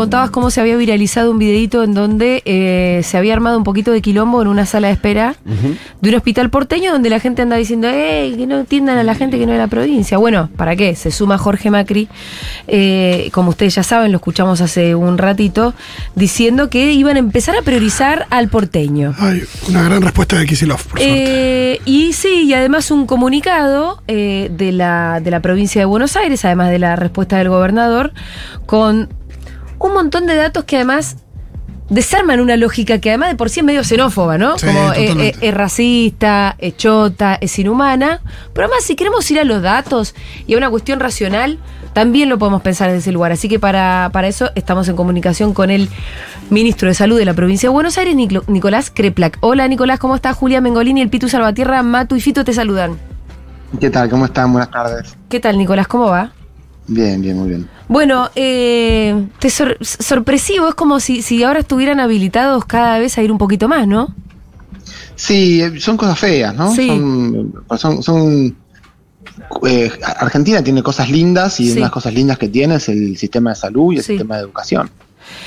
contabas cómo se había viralizado un videito en donde eh, se había armado un poquito de quilombo en una sala de espera de un hospital porteño donde la gente anda diciendo, ¡Ey, que no entiendan a la gente que no es de la provincia! Bueno, ¿para qué? Se suma Jorge Macri, eh, como ustedes ya saben, lo escuchamos hace un ratito, diciendo que iban a empezar a priorizar al porteño. Hay una gran respuesta de Kisilov, por suerte. Eh, y sí, y además un comunicado eh, de, la, de la provincia de Buenos Aires, además de la respuesta del gobernador, con un montón de datos que además desarman una lógica que además de por sí es medio xenófoba, ¿no? Sí, Como eh, eh, es racista, es chota, es inhumana. Pero además, si queremos ir a los datos y a una cuestión racional, también lo podemos pensar desde ese lugar. Así que para, para eso estamos en comunicación con el ministro de Salud de la provincia de Buenos Aires, Nicolás Kreplak. Hola Nicolás, ¿cómo estás? Julia Mengolini, el Pitu Salvatierra, Matu y Fito te saludan. ¿Qué tal? ¿Cómo están? Buenas tardes. ¿Qué tal, Nicolás? ¿Cómo va? Bien, bien, muy bien. Bueno, eh, te sor- sorpresivo, es como si, si ahora estuvieran habilitados cada vez a ir un poquito más, ¿no? Sí, eh, son cosas feas, ¿no? Sí. Son, son, son- eh, Argentina tiene cosas lindas y Sí. una de las cosas lindas que tiene es el sistema de salud y el Sí. sistema de educación.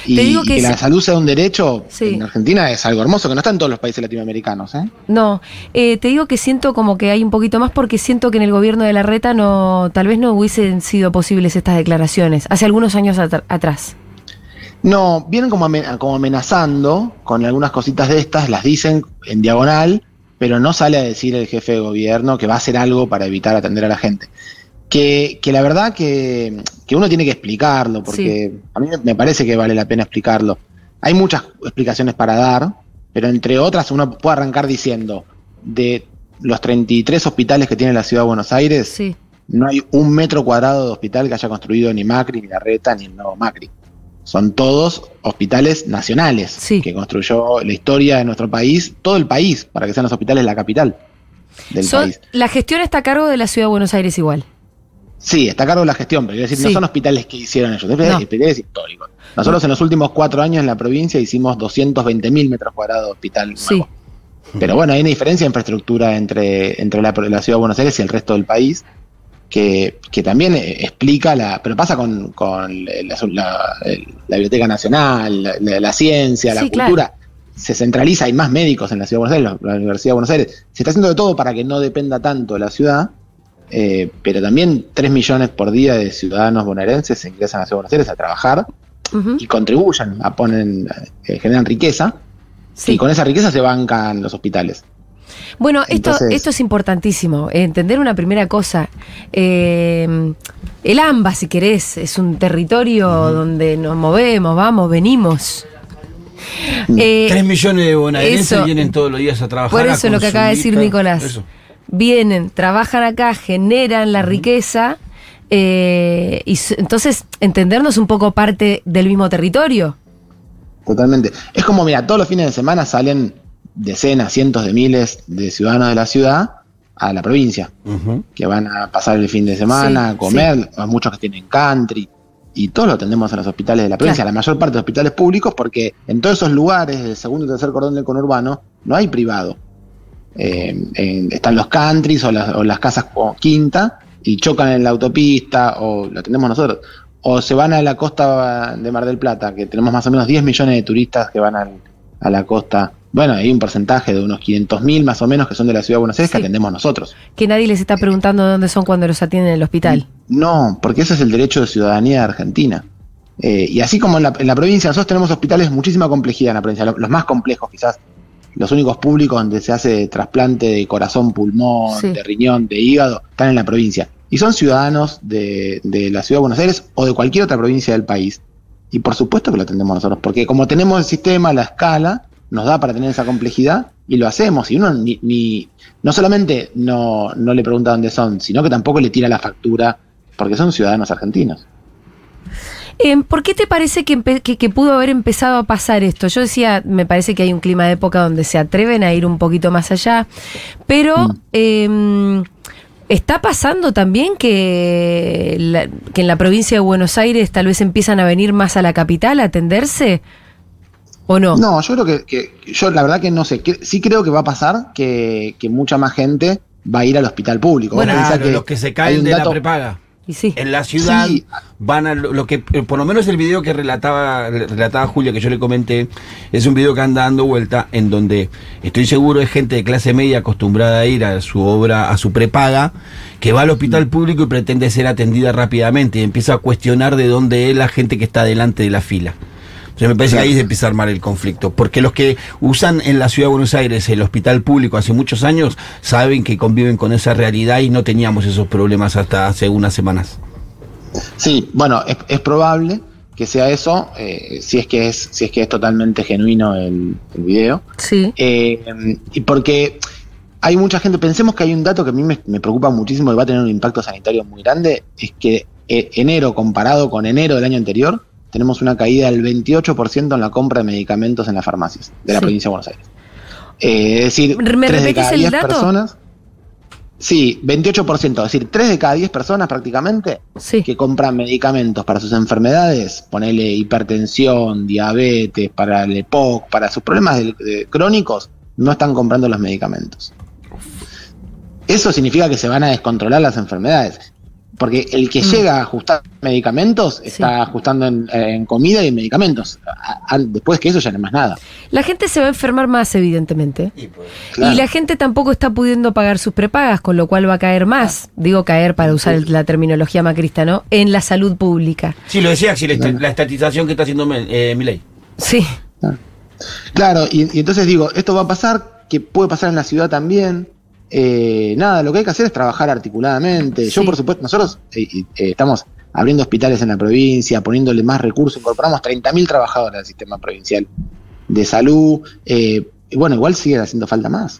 Y, Te digo y que la salud sea un derecho Sí. en Argentina es algo hermoso, que no está en todos los países latinoamericanos, ¿eh? No, eh, te digo que siento como que hay un poquito más porque siento que en el gobierno de la reta no, tal vez no hubiesen sido posibles estas declaraciones, hace algunos años atr- atrás. No, vienen como, amen- como amenazando con algunas cositas de estas, las dicen en diagonal, pero no sale a decir el jefe de gobierno que va a hacer algo para evitar atender a la gente. Que, que la verdad que, que uno tiene que explicarlo, porque a mí me parece que vale la pena explicarlo. Hay muchas explicaciones para dar, pero entre otras uno puede arrancar diciendo, de los 33 hospitales que tiene la ciudad de Buenos Aires, Sí, no hay un metro cuadrado de hospital que haya construido ni Macri, ni Larreta, ni el nuevo Macri. Son todos hospitales nacionales Sí. que construyó la historia de nuestro país, todo el país, para que sean los hospitales la capital del Son- país. la gestión está a cargo de la ciudad de Buenos Aires igual. Sí, está a cargo de la gestión, pero quiero decir, Sí. no son hospitales que hicieron ellos, No. hospitales históricos. Nosotros en los últimos cuatro años en la provincia hicimos 220 mil metros cuadrados de hospital nuevo. Sí, Pero bueno, hay una diferencia de infraestructura entre, entre la, la ciudad de Buenos Aires y el resto del país que, que también explica la. Pero pasa con, con la, la- la Biblioteca Nacional, la, ciencia, la Sí, claro. cultura. Se centraliza, hay más médicos en la ciudad de Buenos Aires, la, la Universidad de Buenos Aires. Se está haciendo de todo para que no dependa tanto de la ciudad, eh, pero también 3 millones por día de ciudadanos bonaerenses se ingresan a la ciudad de Buenos Aires a trabajar y contribuyen, a ponen, eh, generan riqueza. sí. Y con esa riqueza se bancan los hospitales. Bueno, esto, Entonces- esto es importantísimo. Entender una primera cosa. Eh, el AMBA, si querés, es un territorio donde nos movemos, vamos, venimos. Eh, Tres millones de bonaerenses eso. vienen todos los días a trabajar. Por a eso lo que acaba de decir Nicolás. eso. Vienen, trabajan acá, generan la riqueza. eh, y entonces entendernos un poco parte del mismo territorio. Totalmente. Es como, mira, todos los fines de semana salen decenas, cientos de miles de ciudadanos de la ciudad a la provincia, que van a pasar el fin de semana, Sí, a comer, hay muchos que tienen country, y todos lo atendemos en los hospitales de la provincia, Claro. la mayor parte de hospitales públicos, porque en todos esos lugares del segundo y tercer cordón del conurbano no hay privado. Eh, en- están los countries o las, o las casas o quinta y chocan en la autopista o lo atendemos nosotros. O se van a la costa de Mar del Plata, que tenemos más o menos 10 millones de turistas que van al- a la costa. Bueno, hay un porcentaje de unos 500.000 más o menos que son de la ciudad de Buenos Aires Sí. que atendemos nosotros. Que nadie les está preguntando dónde son cuando los atienden en el hospital. No, porque ese es el derecho de ciudadanía de Argentina. Eh, y así como en la, en la provincia, nosotros tenemos hospitales de muchísima complejidad en la provincia, lo- los más complejos quizás, los únicos públicos donde se hace trasplante de corazón, pulmón, Sí. de riñón, de hígado, están en la provincia. Y son ciudadanos de, de la ciudad de Buenos Aires o de cualquier otra provincia del país. Y por supuesto que lo atendemos nosotros, porque como tenemos el sistema, la escala, nos da para tener esa complejidad y lo hacemos. Y uno ni, ni- no solamente no, no le pregunta dónde son, sino que tampoco le tira la factura, porque son ciudadanos argentinos. Eh, ¿Por qué te parece que, que- que pudo haber empezado a pasar esto? Yo decía, me parece que hay un clima de época donde se atreven a ir un poquito más allá, pero Mm. eh, ¿Está pasando también que, la- que en la provincia de Buenos Aires tal vez empiezan a venir más a la capital a atenderse? ¿O no? No, yo creo que, que- yo la verdad que no sé, que- sí creo que va a pasar que, que mucha más gente va a ir al hospital público. Bueno, claro, los que se caen de la prepaga. Y sí. En la ciudad Sí. van a lo, lo que, eh, por lo menos el video que relataba, relataba Julia, que yo le comenté, es un video que anda dando vuelta en donde estoy seguro es gente de clase media acostumbrada a ir a su obra, a su prepaga, que va al hospital público y pretende ser atendida rápidamente y empieza a cuestionar de dónde es la gente que está delante de la fila. Sea, me parece que ahí se empieza a armar el conflicto. Porque los que usan en la ciudad de Buenos Aires el hospital público hace muchos años saben que conviven con esa realidad y no teníamos esos problemas hasta hace unas semanas. Sí, bueno, es, es probable que sea eso, eh, si es que es, si es que es totalmente genuino el, el video. Sí. Eh, y porque hay mucha gente, pensemos que hay un dato que a mí me, me preocupa muchísimo y va a tener un impacto sanitario muy grande, es que eh, enero comparado con enero del año anterior, tenemos una caída del 28% en la compra de medicamentos en las farmacias de la Sí. provincia de Buenos Aires. Eh, es decir, ¿Me tres de repetís cada el 10 dato? personas. Sí, 28%, es decir, 3 de cada 10 personas prácticamente Sí. que compran medicamentos para sus enfermedades, ponerle hipertensión, diabetes, para el EPOC, para sus problemas de- de- crónicos, no están comprando los medicamentos. Eso significa que se van a descontrolar las enfermedades. Porque el que Mm. llega a ajustar medicamentos está ajustando en, en comida y en medicamentos. A- a- después que eso ya no es más nada. La gente se va a enfermar más, evidentemente. Claro. Y la gente tampoco está pudiendo pagar sus prepagas, con lo cual va a caer más, digo caer para usar la terminología macrista, ¿no? En la salud pública. Sí, lo decía Axel, la, la estatización que está haciendo eh, Milei. Sí. Claro, y, y entonces digo, esto va a pasar, que puede pasar en la ciudad también. Eh, nada, lo que hay que hacer es trabajar articuladamente. Yo, por supuesto, nosotros eh, eh, estamos abriendo hospitales en la provincia, poniéndole más recursos, incorporamos 30.000 trabajadores al sistema provincial de salud. eh, y bueno, igual sigue haciendo falta más.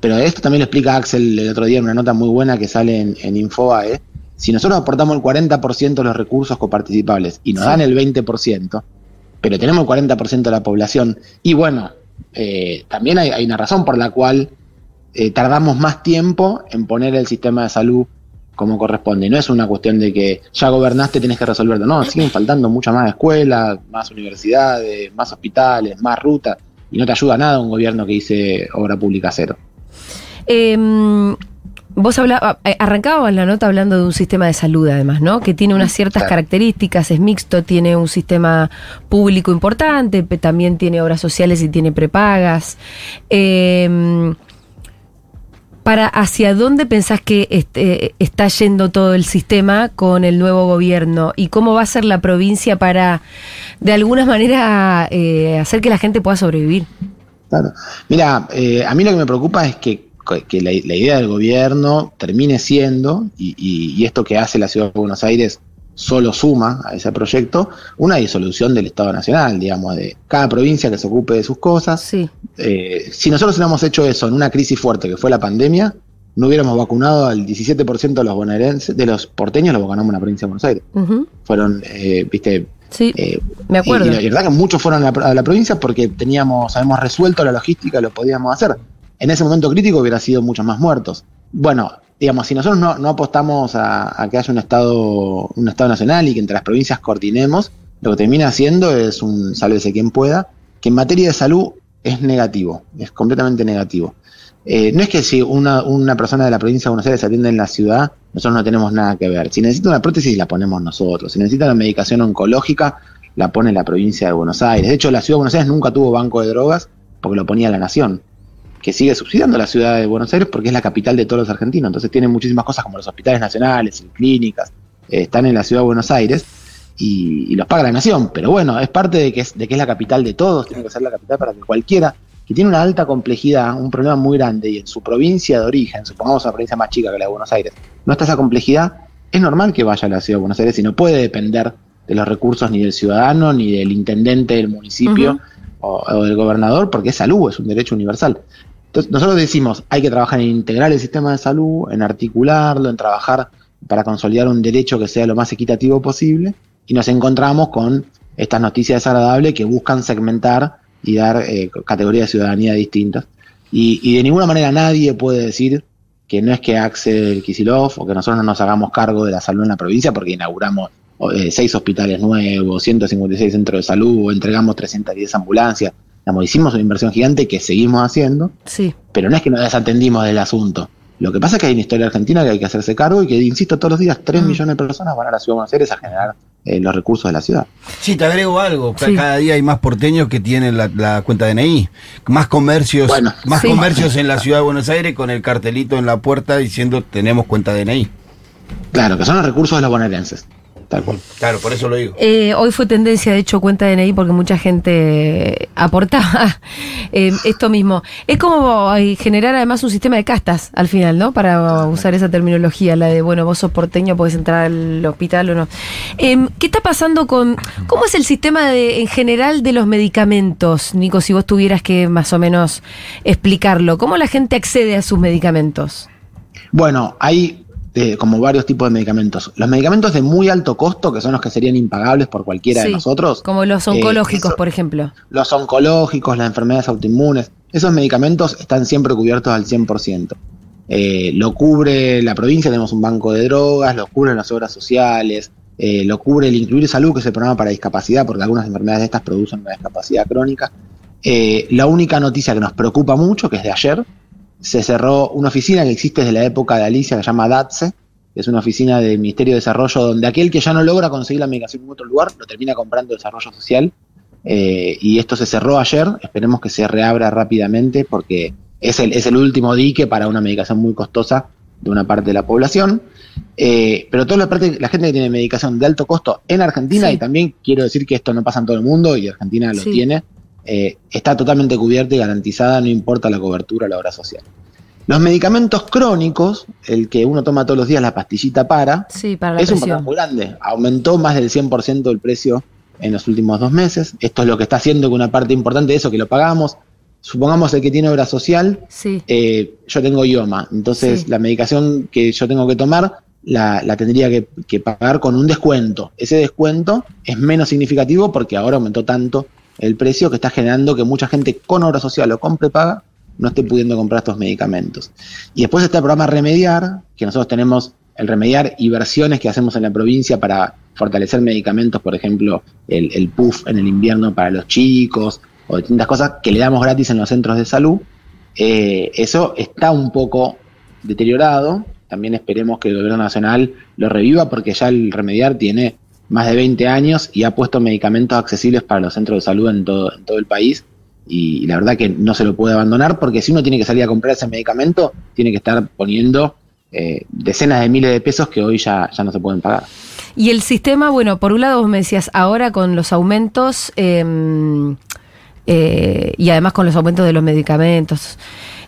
Pero esto también lo explica Axel el otro día en una nota muy buena que sale en, en Infobae. Si nosotros aportamos el 40% de los recursos coparticipables y nos Sí. dan el 20%, pero tenemos el 40% de la población. Y bueno, eh, también hay, hay una razón por la cual eh, tardamos más tiempo en poner el sistema de salud como corresponde. No es una cuestión de que ya gobernaste, tenés que resolverlo. No, siguen faltando muchas más escuelas, más universidades, más hospitales, más rutas. Y no te ayuda nada un gobierno que dice obra pública cero. Eh, vos hablaba, eh, arrancabas la nota hablando de un sistema de salud, además, ¿no? Que tiene unas ciertas Claro. características, es mixto, tiene un sistema público importante, también tiene obras sociales y tiene prepagas. Eh, para hacia dónde pensás que este, está yendo todo el sistema con el nuevo gobierno y cómo va a ser la provincia para de alguna manera eh, hacer que la gente pueda sobrevivir. Claro. Mira, eh, a mí lo que me preocupa es que, la, la idea del gobierno termine siendo, y, y- y esto que hace la ciudad de Buenos Aires solo suma a ese proyecto, una disolución del Estado Nacional, digamos, de cada provincia que se ocupe de sus cosas. Sí. Eh, si nosotros hubiéramos hecho eso en una crisis fuerte que fue la pandemia, no hubiéramos vacunado al 17% de los bonaerenses, de los porteños, lo vacunamos en la provincia de Buenos Aires. Fueron, eh, viste, Sí, eh, me acuerdo. y, y la verdad que muchos fueron a la, a la provincia porque teníamos, habíamos resuelto la logística, lo podíamos hacer. En ese momento crítico hubiera sido muchos más muertos. Bueno, digamos, si nosotros no, apostamos a, a que haya un estado, un estado nacional y que entre las provincias coordinemos, lo que termina haciendo es un sálvese quien pueda, que en materia de salud es negativo, es completamente negativo. Eh, no es que si una, una persona de la provincia de Buenos Aires se atiende en la ciudad, nosotros no tenemos nada que ver. Si necesita una prótesis, la ponemos nosotros. Si necesita una medicación oncológica, la pone la provincia de Buenos Aires. De hecho, la ciudad de Buenos Aires nunca tuvo banco de drogas porque lo ponía la nación, que sigue subsidiando la ciudad de Buenos Aires porque es la capital de todos los argentinos. Entonces tiene muchísimas cosas como los hospitales nacionales clínicas, eh, están en la ciudad de Buenos Aires y, y los paga la nación. Pero bueno, es parte de que es, de que es la capital de todos, tiene que ser la capital para que cualquiera que tiene una alta complejidad, un problema muy grande y en su provincia de origen, supongamos una provincia más chica que la de Buenos Aires, no está esa complejidad, es normal que vaya a la ciudad de Buenos Aires y no puede depender de los recursos ni del ciudadano, ni del intendente del municipio o del gobernador, porque es salud, es un derecho universal. Entonces, nosotros decimos, hay que trabajar en integrar el sistema de salud, en articularlo, en trabajar para consolidar un derecho que sea lo más equitativo posible, y nos encontramos con estas noticias desagradables que buscan segmentar y dar eh, categorías de ciudadanía distintas. Y, de ninguna manera nadie puede decir que no es que accede el Kisilov o que nosotros no nos hagamos cargo de la salud en la provincia porque inauguramos eh, seis hospitales nuevos, 156 centros de salud, o entregamos 310 ambulancias. Digamos, hicimos una inversión gigante que seguimos haciendo, Sí. pero no es que nos desatendimos del asunto. Lo que pasa es que hay una historia argentina que hay que hacerse cargo y que, insisto, todos los días 3 Mm. millones de personas van a la ciudad de Buenos Aires a generar eh, los recursos de la ciudad. Sí, te agrego algo. Sí. Cada día hay más porteños que tienen la, la cuenta DNI. Más comercios, Bueno, más Sí. comercios en la ciudad de Buenos Aires con el cartelito en la puerta diciendo tenemos cuenta DNI. Claro, que son los recursos de los bonaerenses. Tal cual. Claro, por eso lo digo. Eh, hoy fue tendencia, de hecho, cuenta DNI porque mucha gente aportaba eh, esto mismo. Es como generar además un sistema de castas al final, ¿no? Para usar esa terminología, la de, bueno, vos sos porteño, podés entrar al hospital o no. Em, ¿Qué está pasando con... ¿Cómo es el sistema de, en general de los medicamentos, Nico, si vos tuvieras que más o menos explicarlo? ¿Cómo la gente accede a sus medicamentos? Bueno, hay eh, como varios tipos de medicamentos. Los medicamentos de muy alto costo, que son los que serían impagables por cualquiera Sí, de nosotros. Como los eh, oncológicos, eso- por ejemplo. Los oncológicos, las enfermedades autoinmunes, esos medicamentos están siempre cubiertos al 100%. Eh, lo cubre la provincia, tenemos un banco de drogas, lo cubren las obras sociales, eh, lo cubre el Incluir Salud, que es el programa para discapacidad, porque algunas enfermedades de estas producen una discapacidad crónica. Eh, la única noticia que nos preocupa mucho, que es de ayer, se cerró una oficina que existe desde la época de Alicia, que se llama DATSE, que es una oficina del Ministerio de Desarrollo, donde aquel que ya no logra conseguir la medicación en otro lugar, lo termina comprando Desarrollo Social. Eh, y esto se cerró ayer, esperemos que se reabra rápidamente porque es el, es el último dique para una medicación muy costosa de una parte de la población. Eh, pero toda la, parte, la gente que tiene medicación de alto costo en Argentina, Sí. y también quiero decir que esto no pasa en todo el mundo y Argentina lo Sí. tiene, eh, está totalmente cubierta y garantizada, no importa la cobertura o la obra social. Los medicamentos crónicos, el que uno toma todos los días, la pastillita para, Sí, para la es un problema muy grande. Aumentó más del 100% el precio en los últimos dos meses. Esto es lo que está haciendo que una parte importante de eso que lo pagamos, supongamos el que tiene obra social, Sí. eh, yo tengo IOMA, entonces Sí. la medicación que yo tengo que tomar la, la tendría que, que pagar con un descuento. Ese descuento es menos significativo porque ahora aumentó tanto el precio que está generando que mucha gente con obra social o con prepaga no esté pudiendo comprar estos medicamentos. Y después está el programa Remediar, que nosotros tenemos el Remediar y versiones que hacemos en la provincia para fortalecer medicamentos, por ejemplo, el, el PUF en el invierno para los chicos, o distintas cosas que le damos gratis en los centros de salud. Eh, eso está un poco deteriorado. También esperemos que el gobierno nacional lo reviva porque ya el Remediar tiene más de 20 años y ha puesto medicamentos accesibles para los centros de salud en todo, en todo el país. Y, la verdad que no se lo puede abandonar porque si uno tiene que salir a comprar ese medicamento, tiene que estar poniendo eh, decenas de miles de pesos que hoy ya, ya no se pueden pagar. Y el sistema, bueno, por un lado vos me decías, ahora con los aumentos eh, eh, y además con los aumentos de los medicamentos,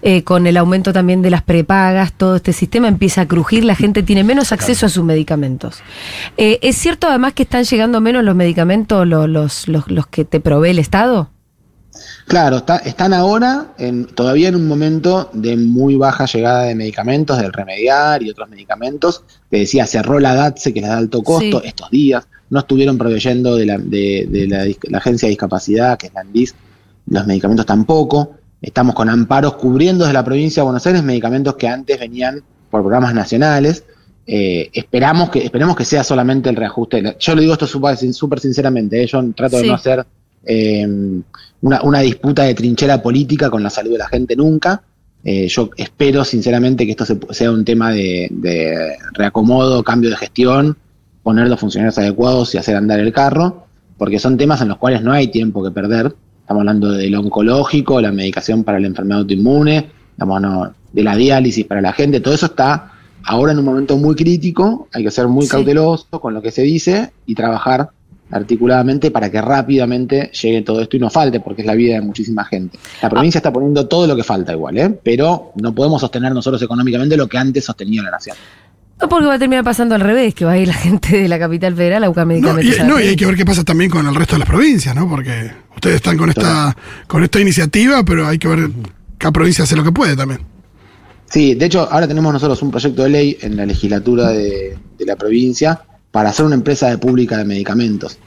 eh, con el aumento también de las prepagas, todo este sistema empieza a crujir, la gente tiene menos acceso a sus medicamentos. Eh, ¿Es cierto además que están llegando menos los medicamentos, lo- los, los, los que te provee el Estado? Claro, está- están ahora en, todavía en un momento de muy baja llegada de medicamentos, del remediar y otros medicamentos. Te decía, cerró la DATSE, que es la de alto costo, Sí. estos días. No estuvieron proveyendo de la, de, de la, la Agencia de Discapacidad, que es la ANDIS, los medicamentos tampoco. Estamos con amparos cubriendo desde la provincia de Buenos Aires medicamentos que antes venían por programas nacionales. Eh, esperamos que, esperemos que sea solamente el reajuste. Yo le digo esto súper sinceramente, eh, yo trato Sí. de no hacer eh, una, una disputa de trinchera política con la salud de la gente nunca. Eh, yo espero sinceramente que esto se- sea un tema de, de reacomodo, cambio de gestión, poner los funcionarios adecuados y hacer andar el carro, porque son temas en los cuales no hay tiempo que perder. Estamos hablando del oncológico, la medicación para la enfermedad autoinmune, estamos no, de la diálisis para la gente, todo eso está ahora en un momento muy crítico, hay que ser muy Sí. cauteloso con lo que se dice y trabajar articuladamente para que rápidamente llegue todo esto y no falte, porque es la vida de muchísima gente. La provincia está poniendo todo lo que falta igual, ¿eh? pero no podemos sostener nosotros económicamente lo que antes sostenía la nación. No porque va a terminar pasando al revés, que va a ir la gente de la capital federal a buscar No, medicamentos. y, no, y hay que ver qué pasa también con el resto de las provincias, ¿no? Porque ustedes están con esta, con esta iniciativa, pero hay que ver cada provincia hace lo que puede también. Sí, de hecho, ahora tenemos nosotros un proyecto de ley en la legislatura de, de la provincia para hacer una empresa de pública de medicamentos.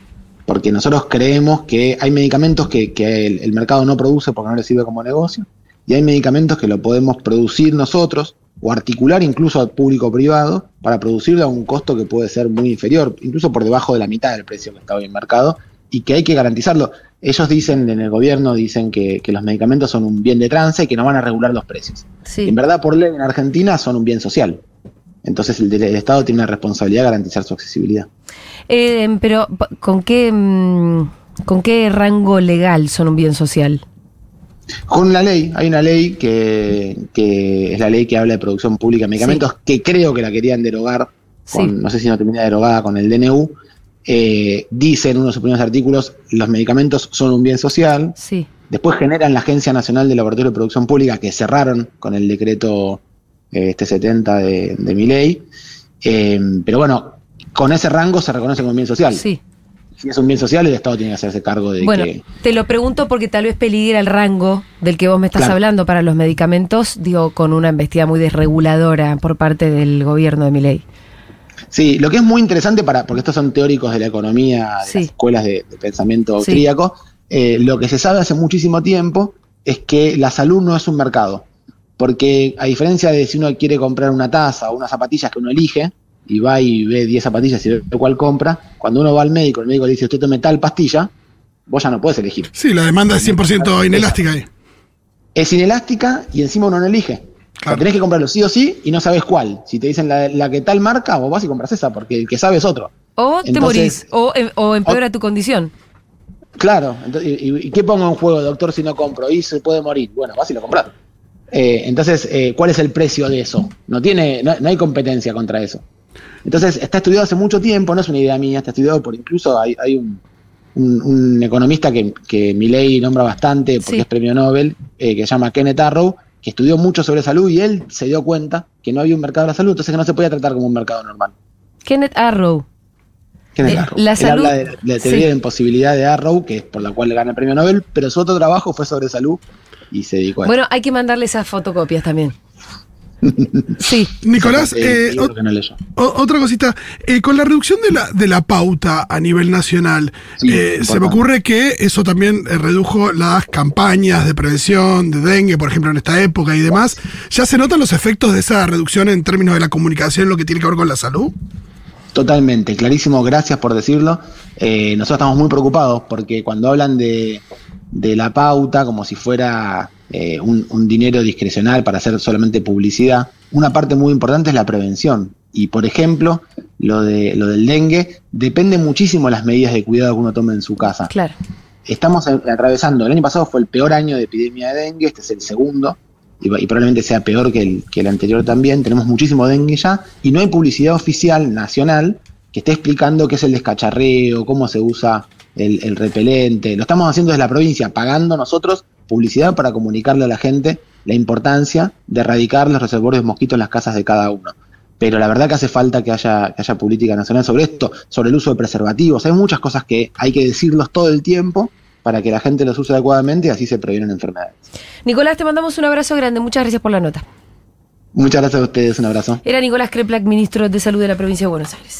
Porque nosotros creemos que hay medicamentos que, que el, el mercado no produce porque no le sirve como negocio, y hay medicamentos que lo podemos producir nosotros, o articular incluso público-privado para producirlo a un costo que puede ser muy inferior, incluso por debajo de la mitad del precio que está hoy en mercado, y que hay que garantizarlo. Ellos dicen en el gobierno, dicen que, que los medicamentos son un bien de trance y que no van a regular los precios. Sí. En verdad, por ley en Argentina son un bien social. Entonces el, el Estado tiene una responsabilidad de garantizar su accesibilidad. Eh, pero, ¿con qué, mm, ¿con qué rango legal son un bien social? Con la ley, hay una ley que, que es la ley que habla de producción pública de medicamentos, que creo que la querían derogar, con, Sí. no sé si no termina derogada con el DNU. Eh, dice en uno de sus primeros artículos, los medicamentos son un bien social. Sí. Después generan la Agencia Nacional de Laboratorio de Producción Pública, que cerraron con el decreto eh, este 70 de, de mi ley. Eh, pero bueno, con ese rango se reconoce como un bien social. Sí. Si es un bien social, el Estado tiene que hacerse cargo de Bueno, que... te lo pregunto porque tal vez peligra el rango del que vos me estás Claro. hablando para los medicamentos, digo, con una investida muy desreguladora por parte del gobierno de mi ley. Sí, lo que es muy interesante para, porque estos son teóricos de la economía, de Sí. las escuelas de, de pensamiento Sí. austríaco, eh, lo que se sabe hace muchísimo tiempo es que la salud no es un mercado. Porque a diferencia de si uno quiere comprar una taza o unas zapatillas que uno elige, y va y ve 10 zapatillas y ve cuál compra, cuando uno va al médico, el médico le dice, usted tome tal pastilla, vos ya no puedes elegir. Sí, la demanda es 100% inelástica ahí. Es inelástica y encima uno no elige. O sea, Claro. tenés que comprarlo sí o sí y no sabes cuál. Si te dicen la, la que tal marca, vos vas y compras esa, porque el que sabe es otro. O te morís, o, em- o empeora tu condición. Claro, entonces, y, y- y qué pongo en juego, doctor, si no compro? Y se puede morir. Bueno, vas y lo compras. Eh, entonces, eh, ¿cuál es el precio de eso? No tiene, no, no hay competencia contra eso. Entonces, está estudiado hace mucho tiempo, no es una idea mía, está estudiado por incluso hay, hay un, un- un economista que, que Milley nombra bastante porque Sí. es premio Nobel, eh, que se llama Kenneth Arrow, que estudió mucho sobre salud y él se dio cuenta que no había un mercado de la salud, entonces que no se podía tratar como un mercado normal. Kenneth Arrow. Kenneth Eh, Arrow. la Él salud- habla de, de la teoría sí. de imposibilidad de Arrow, que es por la cual le gana el premio Nobel, pero su otro trabajo fue sobre salud y se dedicó a Bueno, hay que mandarle esas fotocopias también. Sí. Nicolás, Eh. O- otra cosita, eh, con la reducción de la, de la pauta a nivel nacional, Sí, eh, se me ocurre que eso también redujo las campañas de prevención de dengue, por ejemplo, en esta época y demás. ¿Ya se notan los efectos de esa reducción en términos de la comunicación, lo que tiene que ver con la salud? Totalmente, clarísimo, gracias por decirlo. Eh, nosotros estamos muy preocupados porque cuando hablan de, de la pauta como si fuera eh, un, un dinero discrecional para hacer solamente publicidad, una parte muy importante es la prevención. Y por ejemplo, lo, de, lo del dengue depende muchísimo de las medidas de cuidado que uno tome en su casa. Claro. Estamos atravesando, el año pasado fue el peor año de epidemia de dengue, este es el segundo, y, probablemente sea peor que el, que el anterior también. Tenemos muchísimo dengue ya, y no hay publicidad oficial nacional que esté explicando qué es el descacharreo, cómo se usa el, el repelente. Lo estamos haciendo desde la provincia, pagando nosotros publicidad para comunicarle a la gente la importancia de erradicar los reservorios de mosquitos en las casas de cada uno. Pero la verdad que hace falta que haya, que haya política nacional sobre esto, sobre el uso de preservativos. Hay muchas cosas que hay que decirlos todo el tiempo para que la gente los use adecuadamente y así se previenen enfermedades. Nicolás, te mandamos un abrazo grande. Muchas gracias por la nota. Muchas gracias a ustedes, un abrazo. Era Nicolás Kreplak, ministro de Salud de la provincia de Buenos Aires.